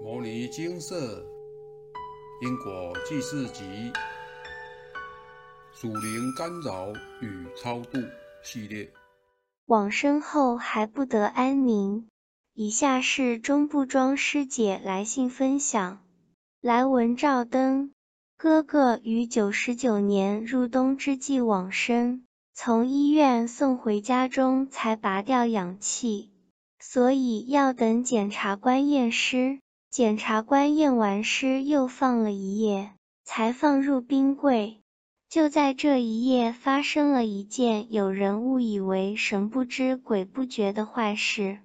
《摩尼金色因果记事集》属灵干扰与超度系列。往生后还不得安宁。以下是中部庄师姐来信分享：来文照灯，哥哥于九十九年入冬之际往生，从医院送回家中才拔掉氧气，所以要等检察官验尸。检察官验完尸，又放了一夜，才放入冰柜。就在这一夜，发生了一件有人误以为神不知鬼不觉的坏事，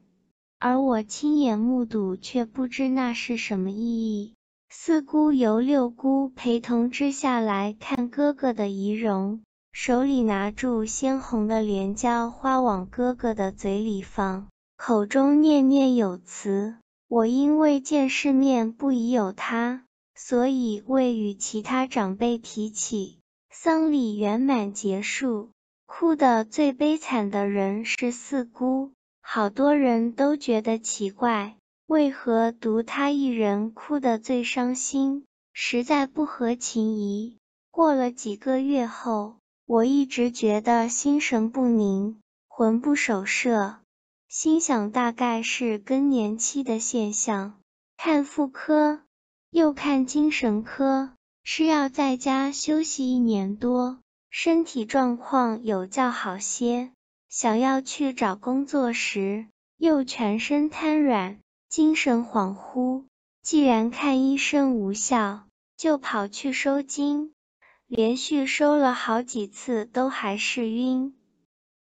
而我亲眼目睹，却不知那是什么意义。四姑由六姑陪同之下来看哥哥的遗容，手里拿住鲜红的莲椒花，往哥哥的嘴里放，口中念念有词。我因为见世面不宜有他，所以未与其他长辈提起。丧礼圆满结束，哭得最悲惨的人是四姑，好多人都觉得奇怪，为何独他一人哭得最伤心，实在不合情宜。过了几个月后，我一直觉得心神不宁，魂不守舍。心想大概是更年期的现象，看妇科，又看精神科，是要在家休息一年多，身体状况有较好些。想要去找工作时，又全身瘫软，精神恍惚。既然看医生无效，就跑去收金，连续收了好几次，都还是晕。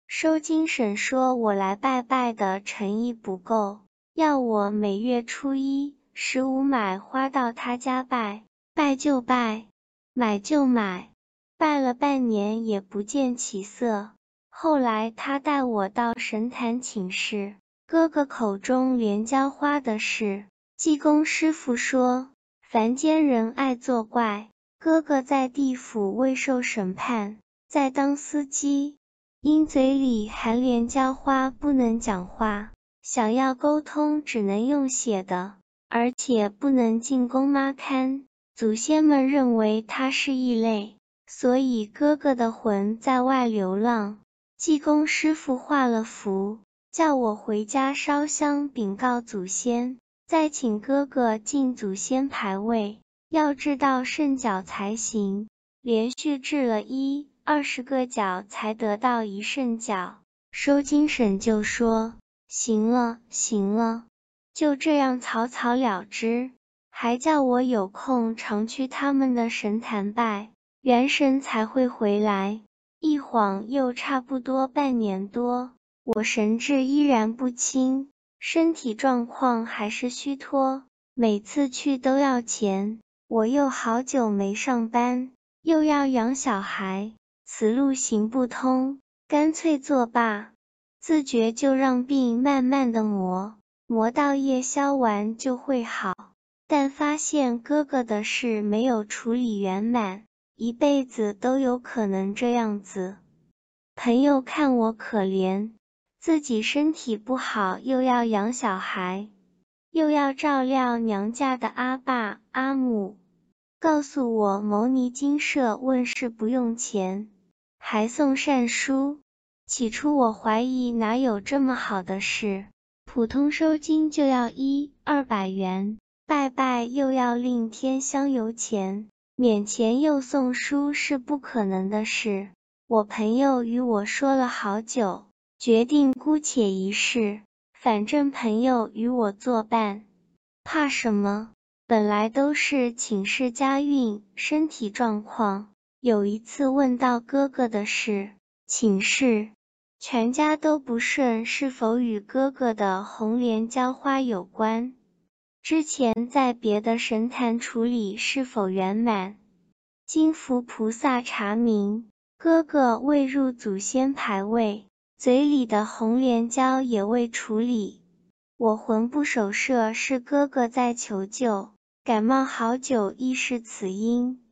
收金婶说：“我来拜拜的诚意不够，要我每月初一、十五买花到他家拜，拜就拜，买就买。拜了半年也不见起色。后来他带我到神坛请示哥哥口中莲椒花的事，济公师傅说凡间人爱作怪，哥哥在地府未受审判，在当司机。”因嘴里含莲椒花不能讲话，想要沟通只能用写的，而且不能进宫妈看。祖先们认为他是异类，所以哥哥的魂在外流浪。济公师傅画了符，叫我回家烧香禀告祖先，再请哥哥进祖先牌位，要制到圣角才行。连续制了一。二十个角才得到一圣角，收金婶就说：“行了，行了，就这样草草了之。”还叫我有空常去他们的神坛拜，元神才会回来。一晃又差不多半年多，我神志依然不清，身体状况还是虚脱，每次去都要钱。我又好久没上班，又要养小孩。此路行不通，干脆作罢。自觉就让病慢慢的磨，磨到夜消完就会好。但发现哥哥的事没有处理圆满，一辈子都有可能这样子。朋友看我可怜，自己身体不好，又要养小孩，又要照料娘家的阿爸阿母，告诉我牟尼金舍问世不用钱。还送善书，起初我怀疑哪有这么好的事，普通收金就要一二百元，拜拜又要另添香油钱，免钱又送书是不可能的事。我朋友与我说了好久，决定姑且一试，反正朋友与我作伴，怕什么？本来都是请示家运、身体状况。有一次问到哥哥的事，请示全家都不顺，是否与哥哥的红莲浇花有关？之前在别的神坛处理是否圆满？金福菩萨查明，哥哥未入祖先牌位，嘴里的红莲椒也未处理。我魂不守舍，是哥哥在求救，感冒好久亦是此因。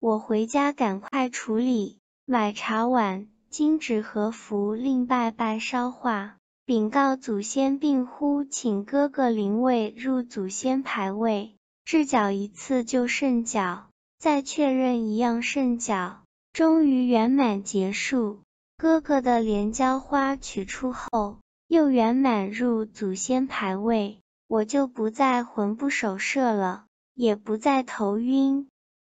我回家赶快处理，买茶碗、金纸和符，另拜拜烧化。禀告祖先病呼，请哥哥灵位入祖先牌位，置脚一次就圣脚，再确认一样圣脚，终于圆满结束。哥哥的莲椒花取出后，又圆满入祖先牌位，我就不再魂不守舍了，也不再头晕。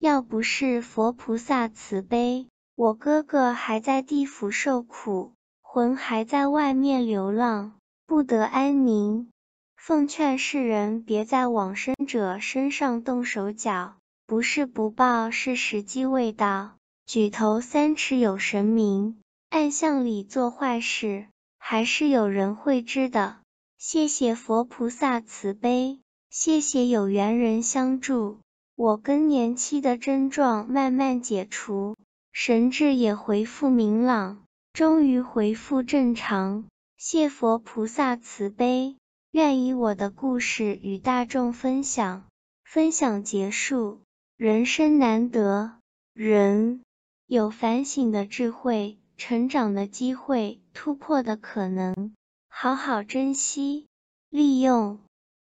要不是佛菩萨慈悲，我哥哥还在地府受苦。魂还在外面流浪，不得安宁。奉劝世人别在往生者身上动手脚，不是不报，是时机未到。举头三尺有神明，暗巷里做坏事，还是有人会知的。谢谢佛菩萨慈悲，谢谢有缘人相助，我更年期的症状慢慢解除，神志也恢复明朗。终于恢复正常，谢佛菩萨慈悲，愿以我的故事与大众分享。分享结束，人生难得，人有反省的智慧，成长的机会，突破的可能，好好珍惜，利用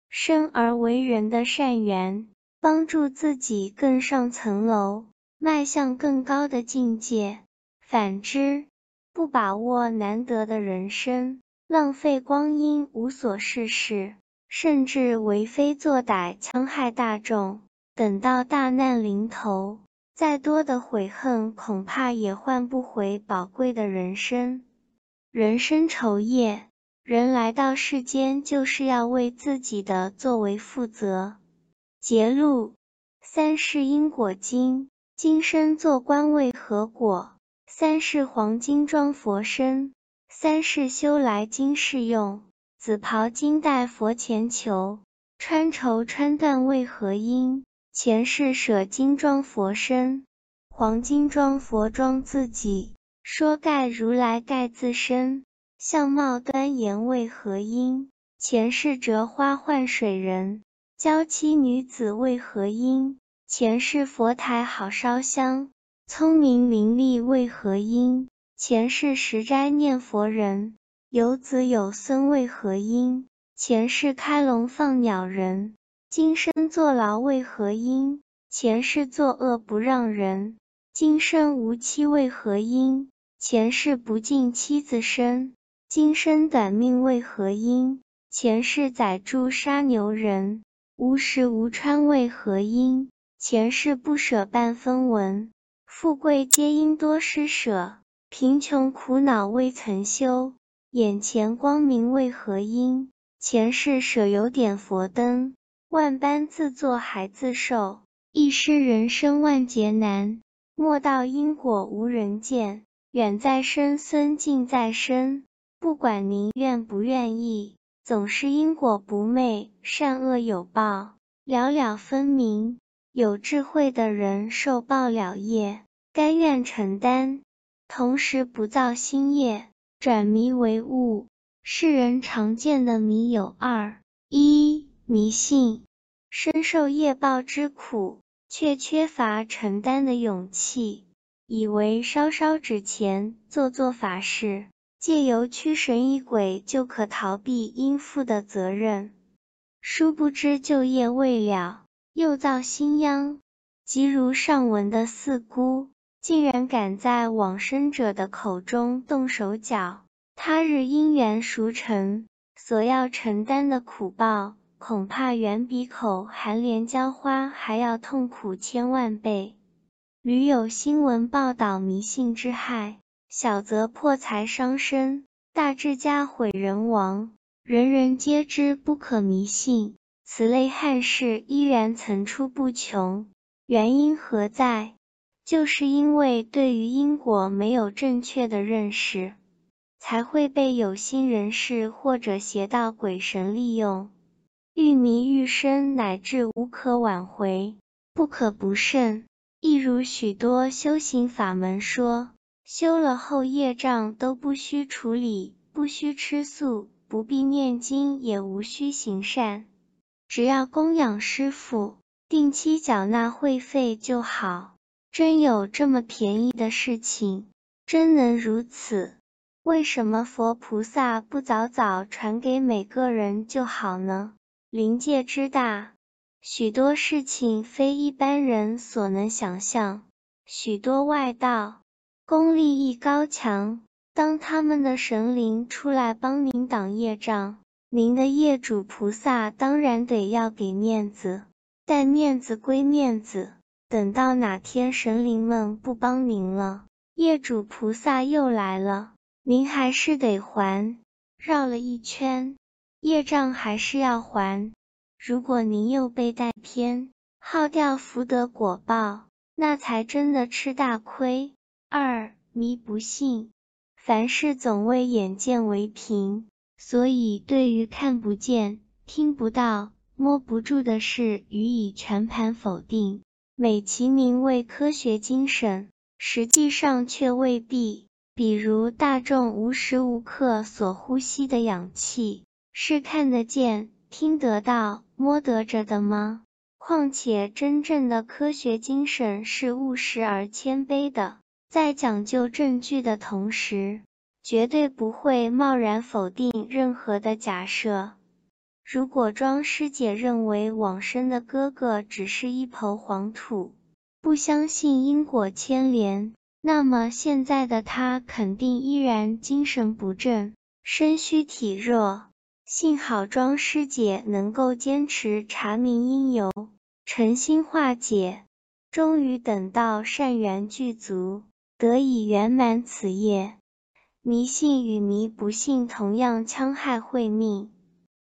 生而为人的善缘，帮助自己更上层楼，迈向更高的境界。反之，不把握难得的人生，浪费光阴，无所事事，甚至为非作歹，戕害大众。等到大难临头，再多的悔恨，恐怕也换不回宝贵的人生。人生愁夜，人来到世间，就是要为自己的作为负责。结录：三世因果经，今生做官为何果？三世黄金装佛身，三世修来今世用。紫袍金带佛前求，穿绸穿缎为何因？前世舍金装佛身，黄金装佛装自己。说盖如来盖自身，相貌端严为何因？前世折花换水人，娇妻女子为何因？前世佛台好烧香。聪明伶俐为何因？前世食斋念佛人，有子有孙为何因？前世开笼放鸟人，今生坐牢为何因？前世作恶不让人，今生无妻为何因？前世不敬妻子身，今生短命为何因？前世宰猪杀牛人，无食无穿为何因？前世不舍半分文。富贵皆因多施舍，贫穷苦恼未曾修。眼前光明为何因？前世舍有点佛灯，万般自作还自受。一失人生万劫难，莫道因果无人见。远在身，孙近在身。不管您愿不愿意，总是因果不昧，善恶有报，了了分明。有智慧的人受报了业。甘愿承担，同时不造新业，转迷为悟。世人常见的迷有二：一、迷信，深受业报之苦，却缺乏承担的勇气，以为烧烧纸钱、做做法事，借由驱神疑鬼就可逃避应负的责任。殊不知旧业未了，又造新殃。即如上文的四姑。竟然敢在往生者的口中动手脚，他日因缘熟成，所要承担的苦报，恐怕远比口含莲椒花还要痛苦千万倍。屡有新闻报道迷信之害，小则破财伤身，大至家毁人亡，人人皆知不可迷信。此类憾事依然层出不穷，原因何在？就是因为对于因果没有正确的认识，才会被有心人士或者邪道鬼神利用，愈迷愈深，乃至无可挽回，不可不慎。亦如许多修行法门说，修了后业障都不需处理，不需吃素，不必念经，也无需行善，只要供养师父，定期缴纳会费就好。真有这么便宜的事情？真能如此？为什么佛菩萨不早早传给每个人就好呢？灵界之大，许多事情非一般人所能想象。许多外道功力亦高强，当他们的神灵出来帮您挡业障，您的业主菩萨当然得要给面子。但面子归面子，等到哪天神灵们不帮您了，业主菩萨又来了。您还是得还，绕了一圈，业障还是要还。如果您又被带偏，耗掉福德果报，那才真的吃大亏。二迷不信，凡事总为眼见为凭，所以对于看不见、听不到、摸不住的事予以全盘否定，美其名为科学精神，实际上却未必。比如大众无时无刻所呼吸的氧气，是看得见、听得到、摸得着的吗？况且真正的科学精神是务实而谦卑的，在讲究证据的同时，绝对不会贸然否定任何的假设。如果庄师姐认为往生的哥哥只是一抔黄土，不相信因果牵连。那么现在的他肯定依然精神不振，身虚体弱。幸好庄师姐能够坚持查明因由，诚心化解，终于等到善缘具足，得以圆满此业。迷信与迷不信同样戕害慧命。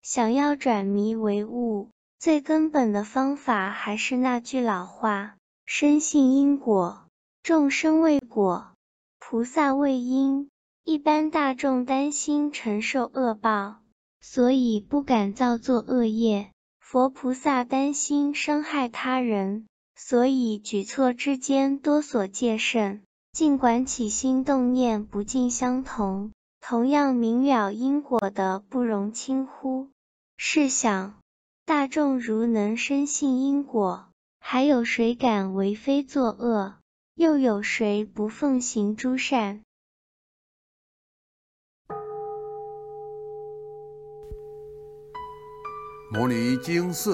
想要转迷为悟，最根本的方法还是那句老话：深信因果。众生为果，菩萨为因。一般大众担心承受恶报，所以不敢造作恶业；佛菩萨担心伤害他人，所以举措之间多所戒慎。尽管起心动念不尽相同，同样明了因果的不容轻忽。试想，大众如能深信因果，还有谁敢为非作恶？又有谁不奉行诸善？摩尼经四，